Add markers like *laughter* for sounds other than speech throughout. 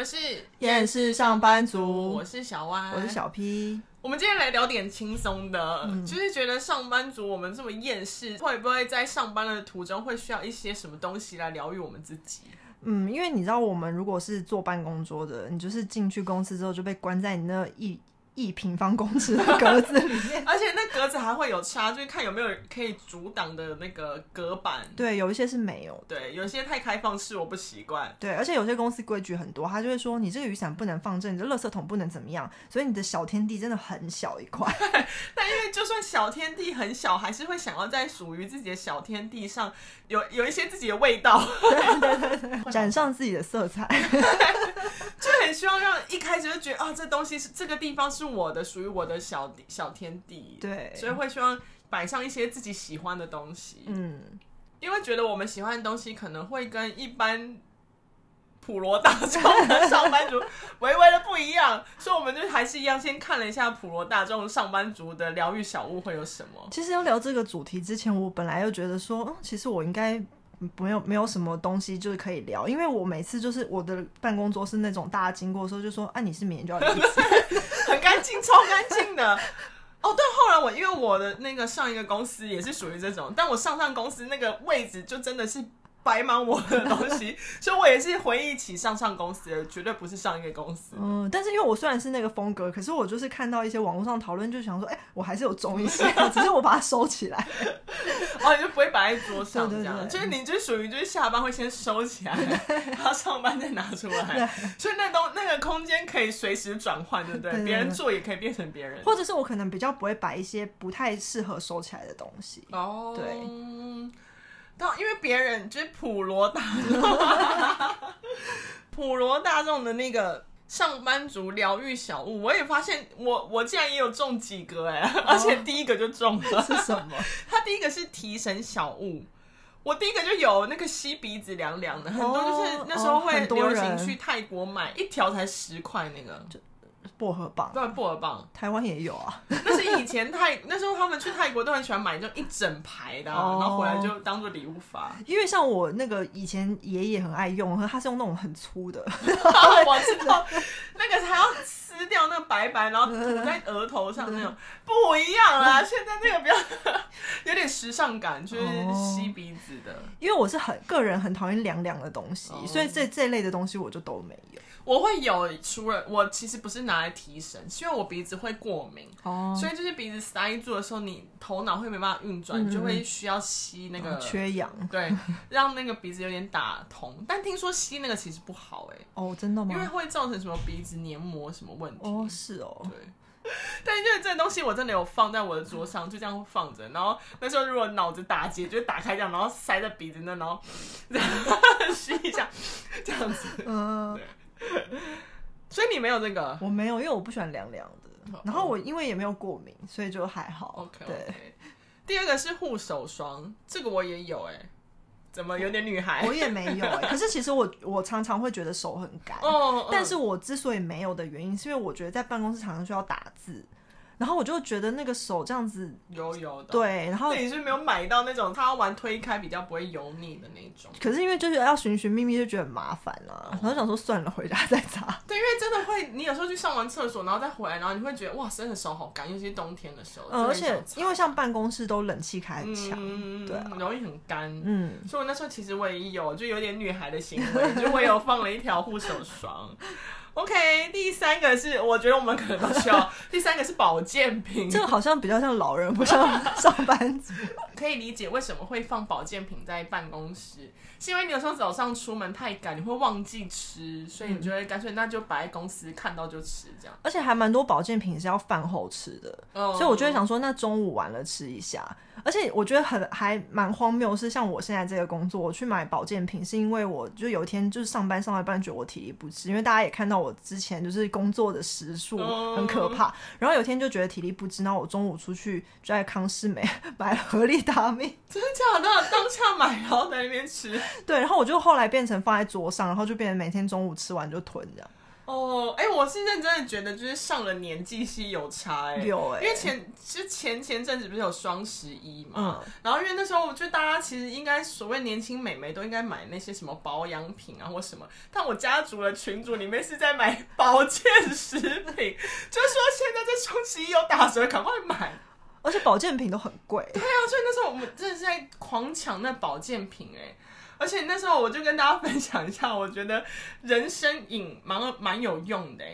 们是厌世上班族，我是小歪，我是小 P。我们今天来聊点轻松的，嗯、就是觉得上班族我们这么厌世，会不会在上班的途中会需要一些什么东西来疗愈我们自己？嗯，因为你知道，我们如果是坐办公桌的，你就是进去公司之后就被关在你那一。一平方公尺的格子里面，*laughs* 而且那格子还会有差，就是看有没有可以阻挡的那个隔板。对，有一些是没有。对，有些太开放式，我不习惯。对，而且有些公司规矩很多，他就会说你这个雨伞不能放这，你的垃圾桶不能怎么样，所以你的小天地真的很小一块。*laughs* 但因为就算小天地很小，还是会想要在属于自己的小天地上有有一些自己的味道，对对对对，染 *laughs* 上自己的色彩，就很希望让一开始就觉得啊，这东西是这个地方是。我的属于我的小小天地，对，所以会希望摆上一些自己喜欢的东西，嗯，因为觉得我们喜欢的东西可能会跟一般普罗大众的 *laughs* 上班族微微的不一样，所以我们就还是一样，先看了一下普罗大众上班族的疗愈小物会有什么。其实要聊这个主题之前，我本来又觉得说，嗯，其实我应该。没有没有什么东西就是可以聊，因为我每次就是我的办公桌是那种大家经过的时候就说，啊，你是明年就要离职，*laughs* 很干净，超干净的。*laughs* 哦，对，后来我因为我的那个上一个公司也是属于这种，但我上上公司那个位置就真的是。白忙我的东西，*laughs* 所以我也是回忆起上上公司的，绝对不是上一个公司。嗯，但是因为我虽然是那个风格，可是我就是看到一些网络上讨论，就想说，哎、欸，我还是有中一些，*laughs* 只是我把它收起来。哦，你就不会摆在桌上这样，就是你就属于就是下班会先收起来，*laughs* 然后上班再拿出来，所以那东那个空间可以随时转换，对不对？别人做也可以变成别人，或者是我可能比较不会摆一些不太适合收起来的东西。哦，对。因为别人就是普罗大众，普罗大众的那个上班族疗愈小物，我也发现我我竟然也有中几个哎，而且第一个就中了。是什么？*laughs* 他第一个是提神小物，我第一个就有那个吸鼻子凉凉的，很多就是那时候会流行去泰国买一条才十块那个。薄荷棒，对，薄荷棒，台湾也有啊。那是以前泰 *laughs* 那时候他们去泰国都很喜欢买，就一整排的，然后回来就当做礼物发。因为像我那个以前爷爷很爱用，他是用那种很粗的，*laughs* 我知道那个还要撕掉那个白白，然后涂在额头上那种不一样啦。现在那个比较 *laughs* 有点时尚感，就是吸鼻子的。因为我是很个人很讨厌凉凉的东西，所以这这类的东西我就都没有。我会有，除了我其实不是拿来提神，是因为我鼻子会过敏，oh. 所以就是鼻子塞住的时候，你头脑会没办法运转，嗯、就会需要吸那个、oh, 缺氧，对，*laughs* 让那个鼻子有点打通。但听说吸那个其实不好哎、欸，哦，oh, 真的吗？因为会造成什么鼻子黏膜什么问题？哦，oh, 是哦，对。*laughs* 但是就是这个东西我真的有放在我的桌上，就这样放着。然后那时候如果脑子打结，就打开这样，然后塞在鼻子那，然后 *laughs* 吸一下，这样子，嗯，对。所以你没有这个？我没有，因为我不喜欢凉凉的。然后我因为也没有过敏，所以就还好。OK，对。第二个是护手霜，这个我也有哎。怎么有点女孩？我也没有哎。*laughs* 可是其实我我常常会觉得手很干。哦。但是我之所以没有的原因，是因为我觉得在办公室常常需要打字。然后我就觉得那个手这样子油油的，对。然后你是没有买到那种它玩推开比较不会油腻的那种。可是因为就是要寻寻觅觅，就觉得很麻烦啊。然后想说算了，回家再擦。对，因为真的会，你有时候去上完厕所，然后再回来，然后你会觉得哇，真的手好干，尤其是冬天的时候。而且因为像办公室都冷气开很强，对，容易很干。嗯，所以我那时候其实我也有，就有点女孩的行为，就我有放了一条护手霜。*laughs* OK，第三个是我觉得我们可能都需要。*laughs* 第三个是保健品，这个好像比较像老人，不像上班族。*laughs* 可以理解为什么会放保健品在办公室，是因为你有时候早上出门太赶，你会忘记吃，所以你就会干脆那就摆在公司看到就吃这样。而且还蛮多保健品是要饭后吃的，嗯、所以我就会想说，那中午完了吃一下。而且我觉得很还蛮荒谬，是像我现在这个工作，我去买保健品，是因为我就有一天就是上班上到一半觉得我体力不支，因为大家也看到我之前就是工作的时数很可怕，然后有天就觉得体力不支，然后我中午出去就在康师美 *laughs* 买了合力达命，真的假的？当下买然后在那边吃，对，然后我就后来变成放在桌上，然后就变成每天中午吃完就吞这样。哦，哎、欸，我是认真的觉得，就是上了年纪是有差哎、欸，有哎、欸，因为前其实前前阵子不是有双十一嘛，嗯，然后因为那时候我觉得大家其实应该所谓年轻美眉都应该买那些什么保养品啊或什么，但我家族的群组里面是在买 *laughs* 保健食品，就是说现在这双十一有打折，赶快买，而且保健品都很贵，对啊，所以那时候我们真的是在狂抢那保健品哎、欸。而且那时候我就跟大家分享一下，我觉得人参饮蛮蛮有用的。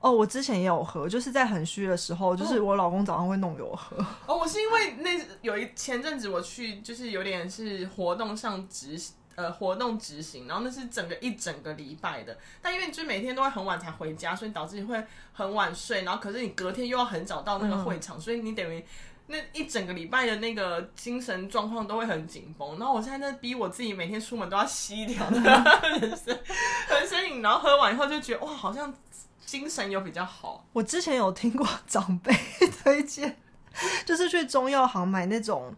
哦，我之前也有喝，就是在很虚的时候，就是我老公早上会弄给我喝。哦，我是因为那有一前阵子我去，就是有点是活动上执呃活动执行，然后那是整个一整个礼拜的。但因为就每天都会很晚才回家，所以导致你会很晚睡，然后可是你隔天又要很早到那个会场，嗯、所以你等于。那一整个礼拜的那个精神状况都会很紧绷，然后我现在在逼我自己每天出门都要吸掉 *laughs* 人参人参饮，然后喝完以后就觉得哇，好像精神有比较好。我之前有听过长辈推荐，就是去中药行买那种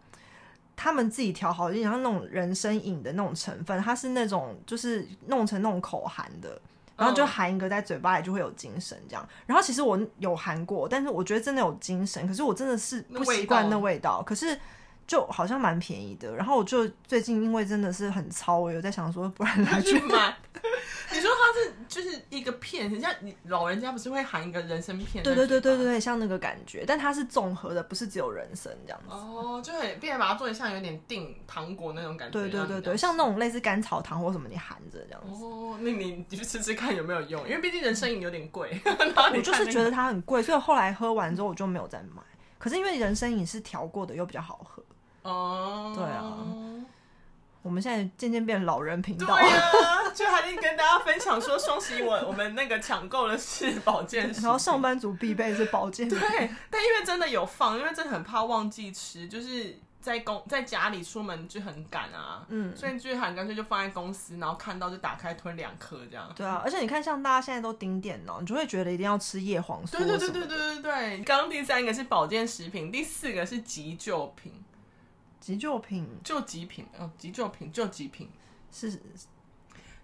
他们自己调好，就像那种人参饮的那种成分，它是那种就是弄成那种口含的。然后就含一个在嘴巴里就会有精神这样，然后其实我有含过，但是我觉得真的有精神，可是我真的是不习惯那味道，可是。就好像蛮便宜的，然后我就最近因为真的是很糙，我有在想说，不然拿去买。*laughs* 你说它是就是一个片，人家你老人家不是会含一个人参片？对对对对对，像那个感觉，但它是综合的，不是只有人参这样子。哦，就很变把它做的像有点定糖果那种感觉。对对对对，像那种类似甘草糖或什么，你含着这样子。哦，那你你去吃吃看有没有用？因为毕竟人参饮有点贵。*laughs* 我就是觉得它很贵，所以后来喝完之后我就没有再买。可是因为人参饮是调过的，又比较好喝。哦，对啊，我们现在渐渐变老人频道。对啊，就还得跟大家分享说，双十一我我们那个抢购的是保健，然后上班族必备是保健。对，但因为真的有放，因为真的很怕忘记吃，就是在公在家里出门就很赶啊，嗯，所以就很干脆就放在公司，然后看到就打开吞两颗这样。对啊，而且你看，像大家现在都盯电脑，你就会觉得一定要吃叶黄素。对对对对对对对。刚刚第三个是保健食品，第四个是急救品。急救品，救急品哦，急救品，救急品。是、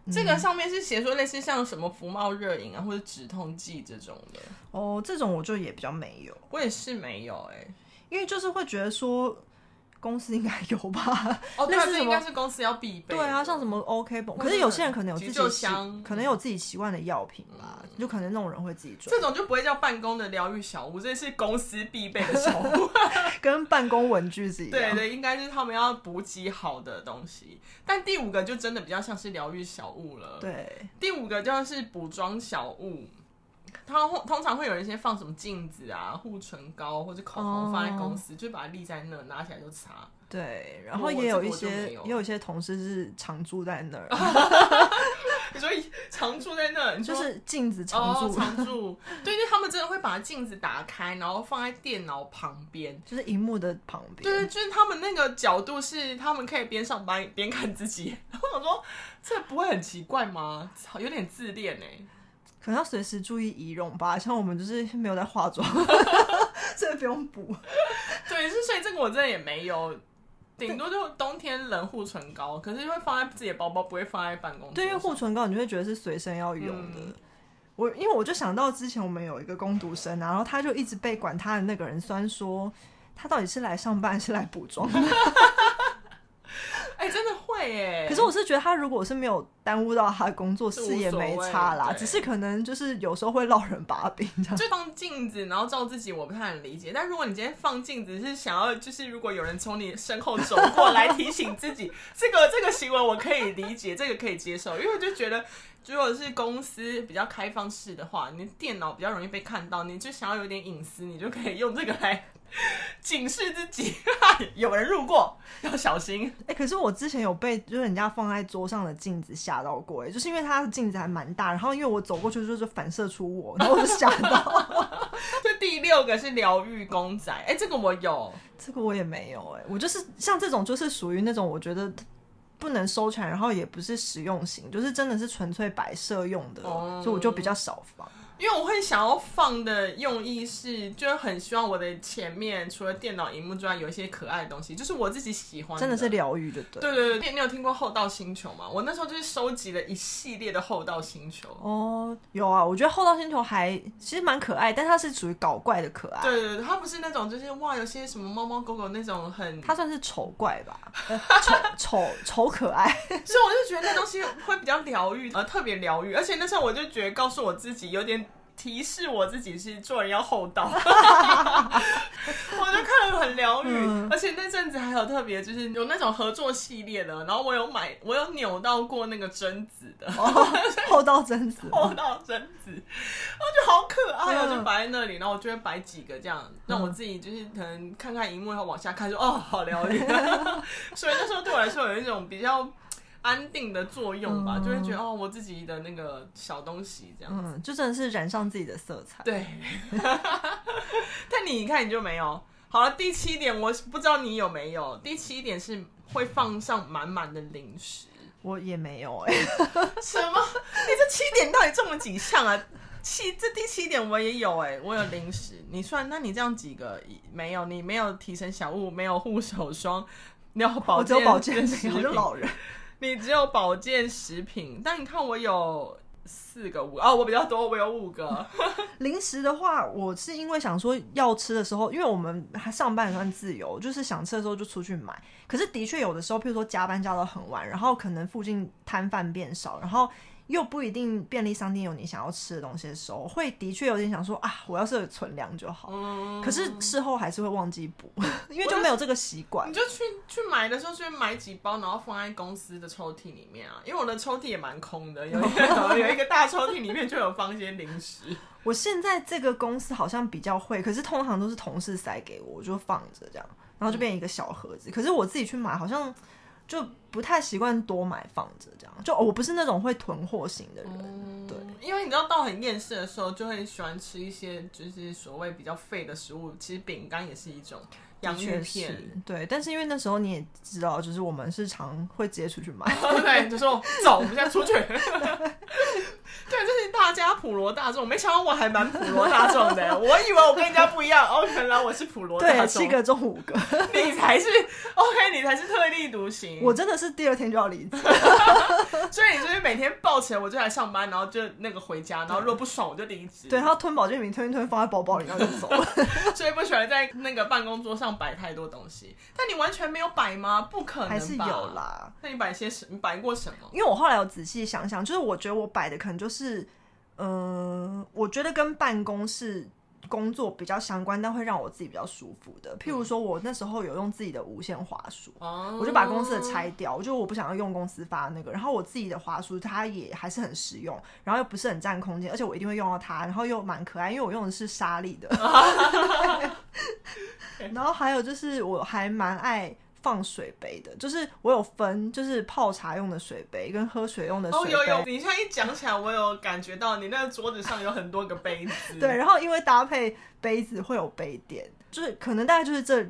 嗯、这个上面是写说类似像什么福茂热饮啊，或者止痛剂这种的。哦，这种我就也比较没有，我也是没有哎、欸，因为就是会觉得说。公司应该有吧？哦，*laughs* 那是应该是公司要必备。对啊，像什么 OK 绷，可是有些人可能有自己习，可能有自己习惯的药品吧，就可能那种人会自己做。这种就不会叫办公的疗愈小物，这是公司必备的小物，*laughs* 跟办公文具是一样。对对，应该是他们要补给好的东西。但第五个就真的比较像是疗愈小物了。对，第五个就是补妆小物。他通常会有一些放什么镜子啊、护唇膏或者口红放在公司，oh. 就把它立在那，拿起来就擦。对，然后也有一些，有也有一些同事是常住在那儿。*laughs* *laughs* 你说常住在那儿，就是镜子常住，哦，常住。*laughs* 对，因为他们真的会把镜子打开，然后放在电脑旁边，就是荧幕的旁边。对，就是他们那个角度是他们可以边上班边看自己。然后我说，这不会很奇怪吗？有点自恋哎。可能要随时注意仪容吧，*laughs* 像我们就是没有在化妆，*laughs* 所以不用补。*laughs* 对，是所以这个我真的也没有，顶多就冬天冷护唇膏，可是会放在自己的包包，不会放在办公室。对，因为护唇膏你就会觉得是随身要用的。嗯、我因为我就想到之前我们有一个攻读生，然后他就一直被管他的那个人酸说，他到底是来上班还是来补妆？哎、欸，真的会耶！可是我是觉得他如果是没有耽误到他的工作，是也没差啦，只是可能就是有时候会落人把柄这样。就放镜子，然后照自己，我不太能理解。但如果你今天放镜子是想要，就是如果有人从你身后走过来提醒自己，*laughs* 这个这个行为我可以理解，这个可以接受，因为我就觉得，如果是公司比较开放式的话，你电脑比较容易被看到，你就想要有点隐私，你就可以用这个来。*laughs* 警示自己，*laughs* 有人路过要小心。哎、欸，可是我之前有被就是人家放在桌上的镜子吓到过，哎，就是因为它的镜子还蛮大，然后因为我走过去就是反射出我，然后我就吓到。*laughs* 这第六个是疗愈公仔，哎、欸，这个我有，这个我也没有，哎，我就是像这种就是属于那种我觉得不能收起来，然后也不是实用型，就是真的是纯粹摆设用的，哦、所以我就比较少放。因为我会想要放的用意是，就是很希望我的前面除了电脑荧幕之外，有一些可爱的东西，就是我自己喜欢的，真的是疗愈的。对对对对，你有听过厚道星球吗？我那时候就是收集了一系列的厚道星球。哦，有啊，我觉得厚道星球还其实蛮可爱，但它是属于搞怪的可爱。对对对，它不是那种就是哇，有些什么猫猫狗狗那种很，它算是丑怪吧，丑丑丑可爱。*laughs* 所以我就觉得那东西会比较疗愈，呃，特别疗愈。而且那时候我就觉得告诉我自己有点。提示我自己是做人要厚道，*laughs* 我就看了很疗愈，嗯、而且那阵子还有特别就是有那种合作系列的，然后我有买，我有扭到过那个贞子的，哦、厚道贞子，厚道贞子，我觉得好可爱哦，嗯、就摆在那里，然后我就会摆几个这样，让我自己就是可能看看荧幕，然后往下看，说哦，好疗愈，*laughs* 所以那时候对我来说有一种比较。安定的作用吧，嗯、就会觉得哦，我自己的那个小东西这样子，嗯，就真的是染上自己的色彩。对，*laughs* 但你一看你就没有。好了，第七点我不知道你有没有。第七点是会放上满满的零食，我也没有哎、欸。*laughs* 什么？你这七点到底中了几项啊？七，这第七点我也有哎、欸，我有零食。你算，那你这样几个没有？你没有提神小物，没有护手霜，你要保健，我只有保健品，我是老人。你只有保健食品，但你看我有四个五个哦，我比较多，我有五个。*laughs* 零食的话，我是因为想说要吃的时候，因为我们还上班也算自由，就是想吃的时候就出去买。可是的确有的时候，譬如说加班加到很晚，然后可能附近摊贩变少，然后。又不一定便利商店有你想要吃的东西的时候，会的确有点想说啊，我要是有存粮就好。嗯、可是事后还是会忘记补，*laughs* 因为就没有这个习惯。你就去去买的时候，去买几包，然后放在公司的抽屉里面啊。因为我的抽屉也蛮空的，有一个 *laughs* 有一个大抽屉里面就有放一些零食。我现在这个公司好像比较会，可是通常都是同事塞给我，我就放着这样，然后就变成一个小盒子。嗯、可是我自己去买，好像。就不太习惯多买放着这样，就我不是那种会囤货型的人，嗯、对，因为你知道到很厌世的时候，就会喜欢吃一些就是所谓比较废的食物，其实饼干也是一种。洋芋片，对，但是因为那时候你也知道，就是我们是常会直接出去买，*laughs* 对，就说走，我们现在出去。*laughs* 罗大众，没想到我还蛮普罗大众的，*laughs* 我以为我跟人家不一样，哦，原来我是普罗大众，对，七个中五个，*laughs* 你才是 OK，你才是特立独行，我真的是第二天就要离职，*laughs* 所以你就是每天抱起来我就来上班，然后就那个回家，然后如果不爽我就离职，对，然后吞保健品吞一吞放在包包里，然后就走了，所以不喜欢在那个办公桌上摆太多东西，但你完全没有摆吗？不可能吧？还是有啦。那你摆些什？你摆过什么？因为我后来有仔细想想，就是我觉得我摆的可能就是，嗯、呃，我觉得跟办公室工作比较相关，但会让我自己比较舒服的。譬如说，我那时候有用自己的无线滑鼠，嗯、我就把公司的拆掉，我就我不想要用公司发那个，然后我自己的滑鼠它也还是很实用，然后又不是很占空间，而且我一定会用到它，然后又蛮可爱，因为我用的是莎莉的。*laughs* 然后还有就是，我还蛮爱放水杯的，就是我有分，就是泡茶用的水杯跟喝水用的水杯。哦，有有，你现在一讲起来，我有感觉到你那个桌子上有很多个杯子。对，然后因为搭配杯子会有杯垫，就是可能大概就是这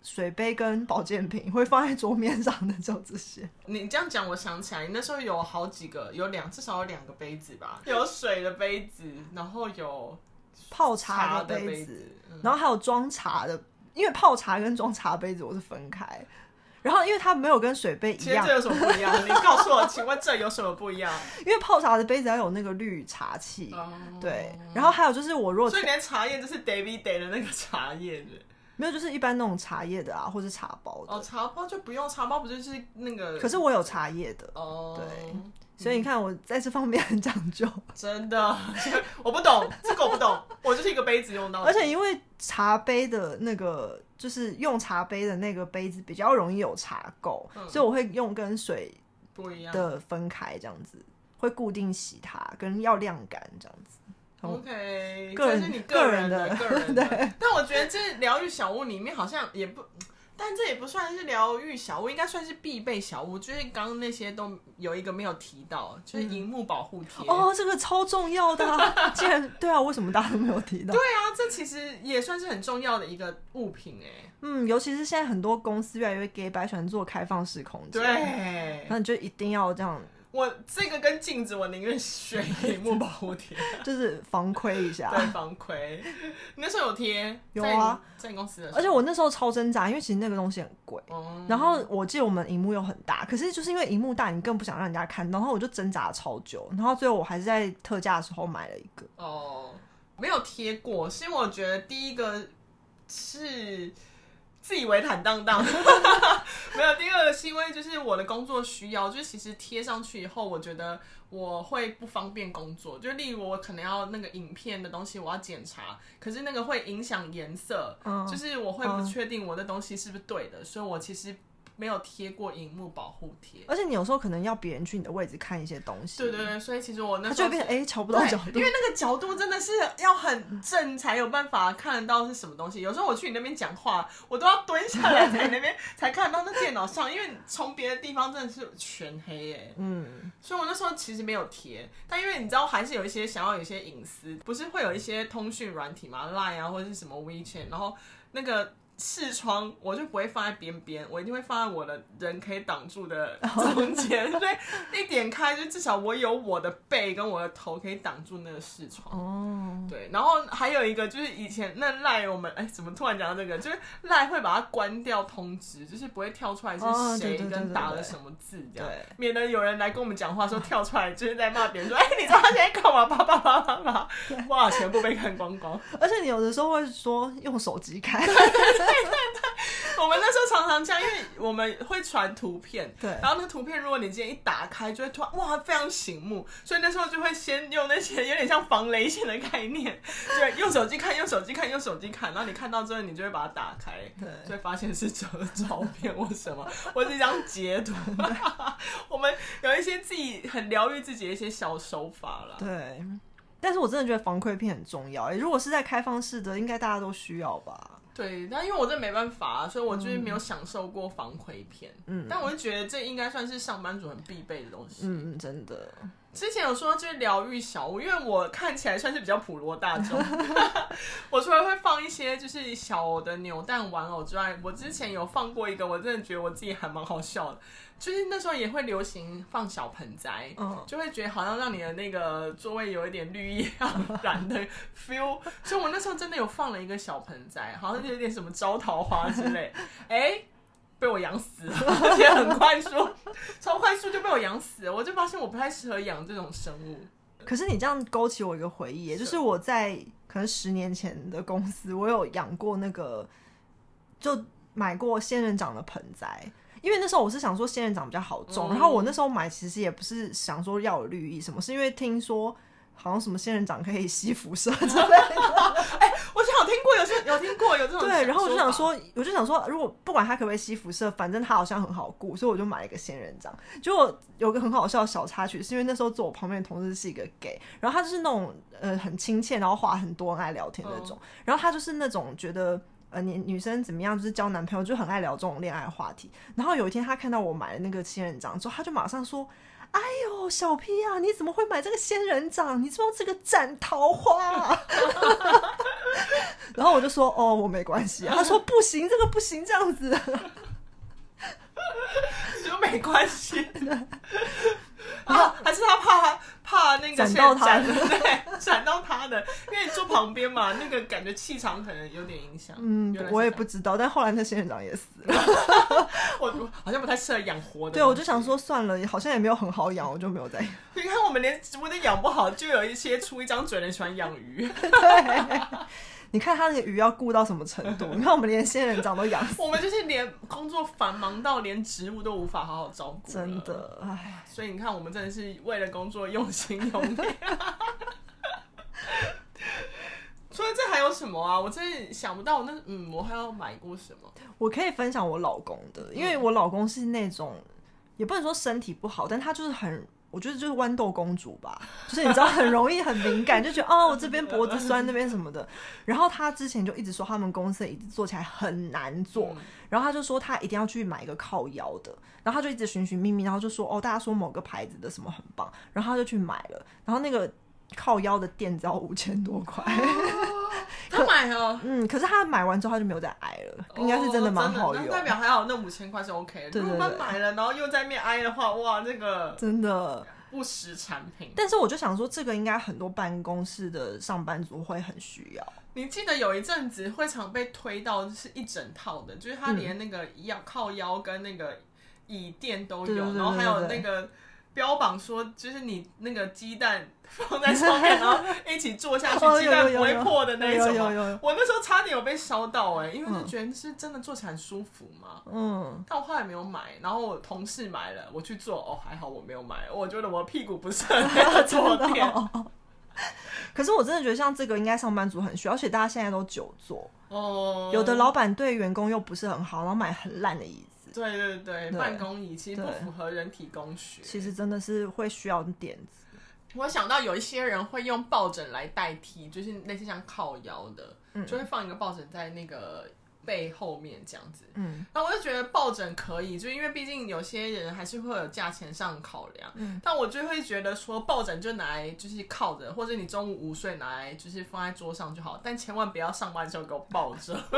水杯跟保健品会放在桌面上的就这些。你这样讲，我想起来，你那时候有好几个，有两至少有两个杯子吧？有水的杯子，然后有泡茶的杯子，然后还有装茶的。因为泡茶跟装茶杯子我是分开，然后因为它没有跟水杯一样，其实这有什么不一样？*laughs* 你告诉我，请问这有什么不一样？因为泡茶的杯子要有那个滤茶器，嗯、对，然后还有就是我如果所以连茶叶就是 David Day 的那个茶叶的，没有，就是一般那种茶叶的啊，或是茶包的。哦，茶包就不用，茶包不就是那个？可是我有茶叶的哦，对。所以你看，我在这方面很讲究，真的，*laughs* 我不懂这个，我不懂，我就是一个杯子用到。而且因为茶杯的那个，就是用茶杯的那个杯子比较容易有茶垢，嗯、所以我会用跟水不一样的分开，这样子会固定洗它，跟要晾干这样子。OK，这是你个人的个 *laughs* 人的。对但我觉得这疗愈小屋里面好像也不。但这也不算是疗愈小屋，应该算是必备小物。就是刚刚那些都有一个没有提到，就是荧幕保护贴。哦，这个超重要的啊。既然对啊，为什么大家都没有提到？对啊，这其实也算是很重要的一个物品哎。嗯，尤其是现在很多公司越来越给白喜欢做开放式空间，对，那你就一定要这样。我这个跟镜子，我宁愿选萤幕保护贴，*laughs* 就是防窥一下。对，防窥。你那时候有贴？有啊，在你公司的。而且我那时候超挣扎，因为其实那个东西很贵。嗯。然后我记得我们荧幕又很大，可是就是因为荧幕大，你更不想让人家看到。然后我就挣扎了超久，然后最后我还是在特价的时候买了一个。哦，没有贴过，是因为我觉得第一个是。自以为坦荡荡，*laughs* 没有。第二个是因为就是我的工作需要，就是其实贴上去以后，我觉得我会不方便工作。就例如我可能要那个影片的东西，我要检查，可是那个会影响颜色，嗯，就是我会不确定我的东西是不是对的，所以我其实。没有贴过荧幕保护贴，而且你有时候可能要别人去你的位置看一些东西。对对对，所以其实我那时候就会变成哎，瞧不到角度，因为那个角度真的是要很正才有办法看得到是什么东西。有时候我去你那边讲话，我都要蹲下来在你那边才看得到那电脑上，因为从别的地方真的是全黑哎。嗯，所以我那时候其实没有贴，但因为你知道还是有一些想要有一些隐私，不是会有一些通讯软体嘛，Line 啊或者是什么 WeChat，然后那个。视窗我就不会放在边边，我一定会放在我的人可以挡住的中间，所以一点开就至少我有我的背跟我的头可以挡住那个视窗。哦，对，然后还有一个就是以前那赖我们哎，怎么突然讲到这个？就是赖会把它关掉通知，就是不会跳出来是谁跟打了什么字这样，免得有人来跟我们讲话说跳出来就是在骂别人说哎，你知道他现在干嘛？叭叭叭叭叭，哇，全部被看光光。而且你有的时候会说用手机开。*laughs* *laughs* *laughs* 对对对，*laughs* 我们那时候常常这样，因为我们会传图片，对，然后那个图片如果你今天一打开，就会突然哇非常醒目，所以那时候就会先用那些有点像防雷线的概念，*laughs* 对，用手机看，用手机看，用手机看，然后你看到之后，你就会把它打开，对，就会发现是这个照片或什么，*laughs* 或是一张截图。我们有一些自己很疗愈自己的一些小手法了，对。但是我真的觉得防窥片很重要，如果是在开放式的，应该大家都需要吧。对，但因为我这没办法啊，所以我就是没有享受过防窥片。嗯，但我就觉得这应该算是上班族很必备的东西。嗯，真的。之前有说就是疗愈小物，因为我看起来算是比较普罗大众。*laughs* 我除了会放一些就是小的扭蛋玩偶之外，我之前有放过一个，我真的觉得我自己还蛮好笑的。就是那时候也会流行放小盆栽，嗯，就会觉得好像让你的那个座位有一点绿意盎然的 feel。所以我那时候真的有放了一个小盆栽，好像有点什么招桃花之类。哎、欸。被我养死了，*laughs* 而且很快速，超快速就被我养死了。我就发现我不太适合养这种生物。可是你这样勾起我一个回忆，就是我在可能十年前的公司，我有养过那个，就买过仙人掌的盆栽。因为那时候我是想说仙人掌比较好种，然后我那时候买其实也不是想说要有绿意什么，是因为听说。好像什么仙人掌可以吸辐射之类的，*laughs* *laughs* 哎、欸，听过，有些 *laughs* 有听过有这种。对，然后我就想说，我就想说，如果不管它可不可以吸辐射，反正它好像很好顾，所以我就买了一个仙人掌。结果有个很好笑的小插曲，是因为那时候坐我旁边的同事是一个 gay，然后他就是那种呃很亲切，然后话很多，很爱聊天那种。然后他就是那种觉得呃女女生怎么样，就是交男朋友就很爱聊这种恋爱话题。然后有一天他看到我买了那个仙人掌之后，他就马上说。哎呦，小 P 啊，你怎么会买这个仙人掌？你知道这个斩桃花啊？*laughs* 然后我就说，哦，我没关系啊。他说不行，这个不行，这样子，*laughs* 就没关系。*laughs* 啊，还是他怕怕那个闪到他的，对，闪到他的，因为你坐旁边嘛，那个感觉气场可能有点影响。嗯，我也不知道，但后来那仙人掌也死了。*laughs* 我好像不太适合养活的。对，我就想说算了，好像也没有很好养，我就没有再养。你看，我们连植物都养不好，就有一些出一张嘴的人喜欢养鱼。*laughs* 对。你看他那个鱼要顾到什么程度？你看我们连仙人掌都养死，我们就是连工作繁忙到连植物都无法好好照顾。真的，唉，所以你看，我们真的是为了工作用心用力。*laughs* 除了这还有什么啊？我真的想不到。那嗯，我还要买过什么？我可以分享我老公的，因为我老公是那种，也不能说身体不好，但他就是很。我觉得就是豌豆公主吧，就是你知道很容易很敏感，就觉得哦，我这边脖子酸，那边什么的。然后他之前就一直说他们公司的椅子坐起来很难坐，然后他就说他一定要去买一个靠腰的，然后他就一直寻寻觅觅，然后就说哦，大家说某个牌子的什么很棒，然后他就去买了，然后那个靠腰的垫子要五千多块。*laughs* 他买买哦。嗯，可是他买完之后他就没有再挨了，应该是真的蛮好用。那代表还好，那五千块是 OK 的。如果买了，然后又在面挨的话，哇，那个真的不实产品。但是我就想说，这个应该很多办公室的上班族会很需要。你记得有一阵子会常被推到是一整套的，就是它连那个腰靠腰跟那个椅垫都有，然后还有那个。标榜说，就是你那个鸡蛋放在上面，然后一起坐下去，*laughs* 鸡蛋不会破的那一种。我那时候差点有被烧到哎、欸，因为就觉得是真的坐起来很舒服嘛。嗯。但我后来没有买，然后我同事买了，我去坐，哦，还好我没有买，我觉得我屁股不是很好坐垫。*laughs* 可是我真的觉得像这个应该上班族很需要，而且大家现在都久坐。哦。有的老板对员工又不是很好，然后买很烂的椅子。对对对，对办公椅其实不符合人体工学。其实真的是会需要点子。我想到有一些人会用抱枕来代替，就是类似像靠腰的，嗯、就会放一个抱枕在那个背后面这样子。嗯，那我就觉得抱枕可以，就因为毕竟有些人还是会有价钱上考量。嗯，但我就会觉得说抱枕就拿来就是靠着，或者你中午午睡拿来就是放在桌上就好，但千万不要上班的时候给我抱着。*laughs*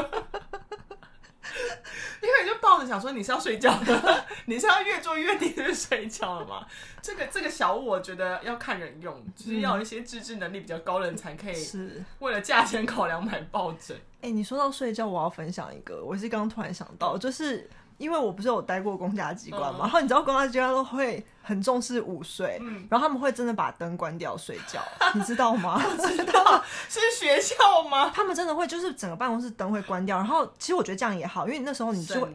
因为你就抱着想说你是要睡觉的，你是要越坐越低就睡觉了吗？这个这个小物我觉得要看人用，就是要有一些自制能力比较高的人才可以。是为了价钱考量买抱枕。哎、欸，你说到睡觉，我要分享一个，我是刚刚突然想到，就是。因为我不是有待过公家机关嘛，然后你知道公家机关都会很重视午睡，然后他们会真的把灯关掉睡觉，*laughs* 你知道吗？知道是学校吗？他们真的会，就是整个办公室灯会关掉，然后其实我觉得这样也好，因为那时候你就会，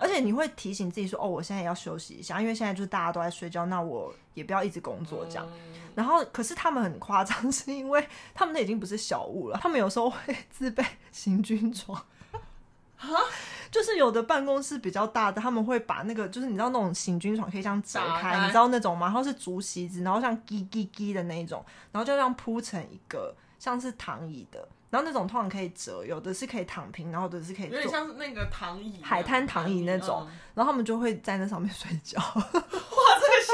而且你会提醒自己说，哦，我现在也要休息一下，因为现在就是大家都在睡觉，那我也不要一直工作这样。然后可是他们很夸张，是因为他们那已经不是小物了，他们有时候会自备行军床。就是有的办公室比较大的，他们会把那个，就是你知道那种行军床可以这样折开，你知道那种吗？然后是竹席子，然后像叽叽叽的那一种，然后就这样铺成一个像是躺椅的，然后那种通常可以折，有的是可以躺平，然后有的是可以有点像是那个躺椅，海滩躺椅那种，然后他们就会在那上面睡觉。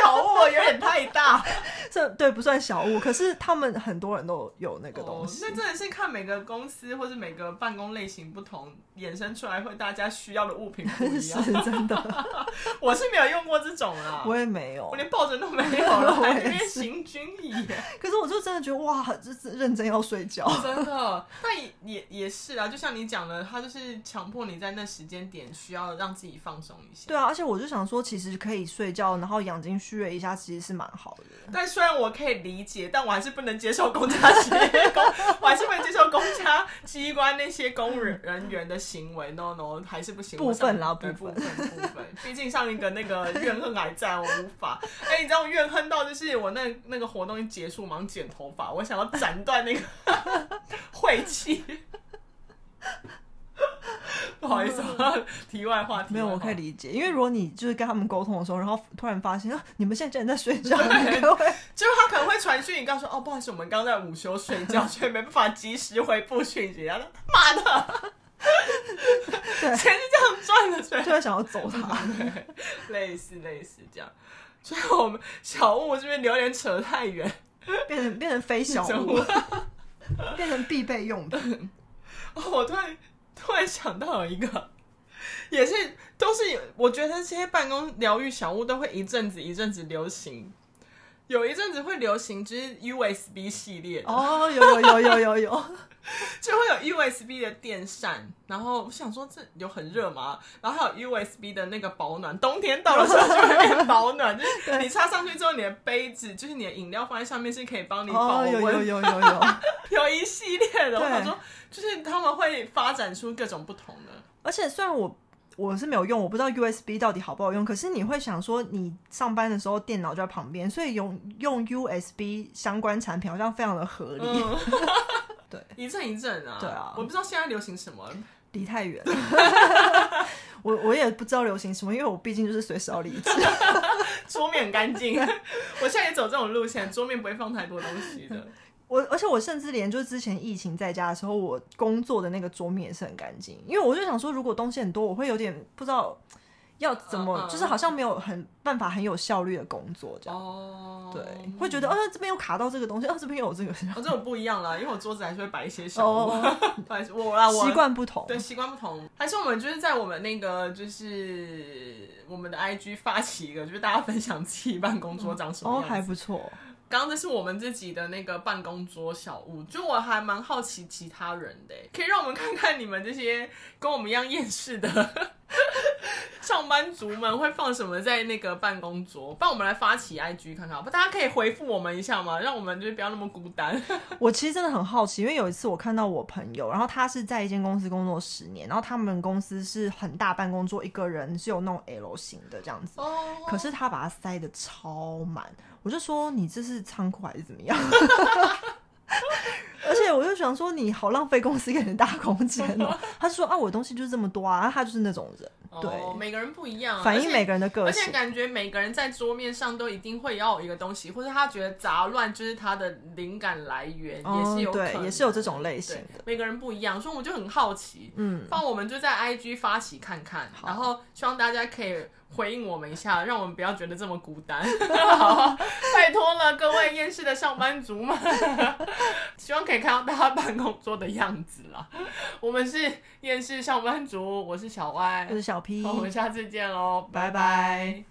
小物有点太大，*laughs* 这对不算小物，可是他们很多人都有那个东西。那、哦、真的是看每个公司或是每个办公类型不同，衍生出来会大家需要的物品不一样。*laughs* 是真的，*laughs* 我是没有用过这种啊，我也没有，我连抱枕都没有了，还是行军椅。可是我就真的觉得哇，这是认真要睡觉，真的。那也也也是啊，就像你讲的，他就是强迫你在那时间点需要让自己放松一下。对啊，而且我就想说，其实可以睡觉，然后养精蓄锐一下，其实是蛮好的。但虽然我可以理解，但我还是不能接受公家机关，我还是不能接受公家机关那些公人人员的行为。No No，还是不行。部分啦，部分部分部分。毕竟上一个那个怨恨还在，我无法。哎、欸，你知道我怨恨到就是我那那个活动一结束，忙剪头发，我想要斩断那个 *laughs* 晦气。*laughs* 不好意思，题外话，题外话，没有，我可以理解，因为如果你就是跟他们沟通的时候，然后突然发现啊，你们现在竟然在睡觉，对会就是他可能会传讯，你告诉说哦，不好意思，我们刚在午休睡觉，所以没办法及时回复讯息。然后妈的，钱是这样赚的，所以就会想要走他，类似类似这样。所以我们小物这边留言扯太远，变成变成非小物，*laughs* 变成必备用品。哦，我突然。突然想到一个，*laughs* 也是都是，我觉得这些办公疗愈小屋都会一阵子一阵子流行，有一阵子会流行就是 USB 系列哦，有有有有有有，*laughs* 就会有 USB 的电扇，然后我想说这有很热吗？然后还有 USB 的那个保暖，冬天到了时候就会变保暖，*laughs* 就是你插上去之后，你的杯子就是你的饮料放在上面是可以帮你保温，有有有有有，有。*laughs* 一系列的，我想说。就是他们会发展出各种不同的，而且虽然我我是没有用，我不知道 USB 到底好不好用，可是你会想说，你上班的时候电脑就在旁边，所以用用 USB 相关产品好像非常的合理。嗯、*laughs* 对，一阵一阵啊，对啊，我不知道现在流行什么，离太远。*laughs* 我我也不知道流行什么，因为我毕竟就是随时要离职，*laughs* 桌面很干净。我现在也走这种路线，桌面不会放太多东西的。我而且我甚至连就是之前疫情在家的时候，我工作的那个桌面也是很干净，因为我就想说，如果东西很多，我会有点不知道要怎么，嗯嗯、就是好像没有很办法很有效率的工作这样。哦，对，会觉得，哦，这边又卡到这个东西，哦，这边有这个。哦，这种不一样啦，因为我桌子还是会摆一些小物。哦、*laughs* 我啦，我习惯不同。对，习惯不同。还是我们就是在我们那个就是我们的 IG 发起一个，就是大家分享自己办公桌长什么样子。哦，还不错。刚刚这是我们自己的那个办公桌小物，就我还蛮好奇其他人的，可以让我们看看你们这些跟我们一样厌世的 *laughs* 上班族们会放什么在那个办公桌，帮我们来发起 IG 看看，不，大家可以回复我们一下吗？让我们就不要那么孤单。*laughs* 我其实真的很好奇，因为有一次我看到我朋友，然后他是在一间公司工作十年，然后他们公司是很大办公桌，一个人是有那种 L 型的这样子，可是他把它塞的超满。我就说，你这是仓库还是怎么样？*laughs* 而且我就想说，你好浪费公司给人大空间哦。他就说啊，我的东西就是这么多啊，他就是那种人。对，哦、每个人不一样，反映每个人的个性。而且感觉每个人在桌面上都一定会要有一个东西，或者他觉得杂乱就是他的灵感来源，也是有对，也是有这种类型的。每个人不一样，所以我们就很好奇，嗯，放我们就在 IG 发起看看，然后希望大家可以。回应我们一下，*laughs* 让我们不要觉得这么孤单。*laughs* 好，拜托了，各位厌世的上班族们，*laughs* 希望可以看到大家办公桌的样子啦。我们是厌世上班族，我是小歪，我是小 P，我们下次见喽，拜拜。拜拜。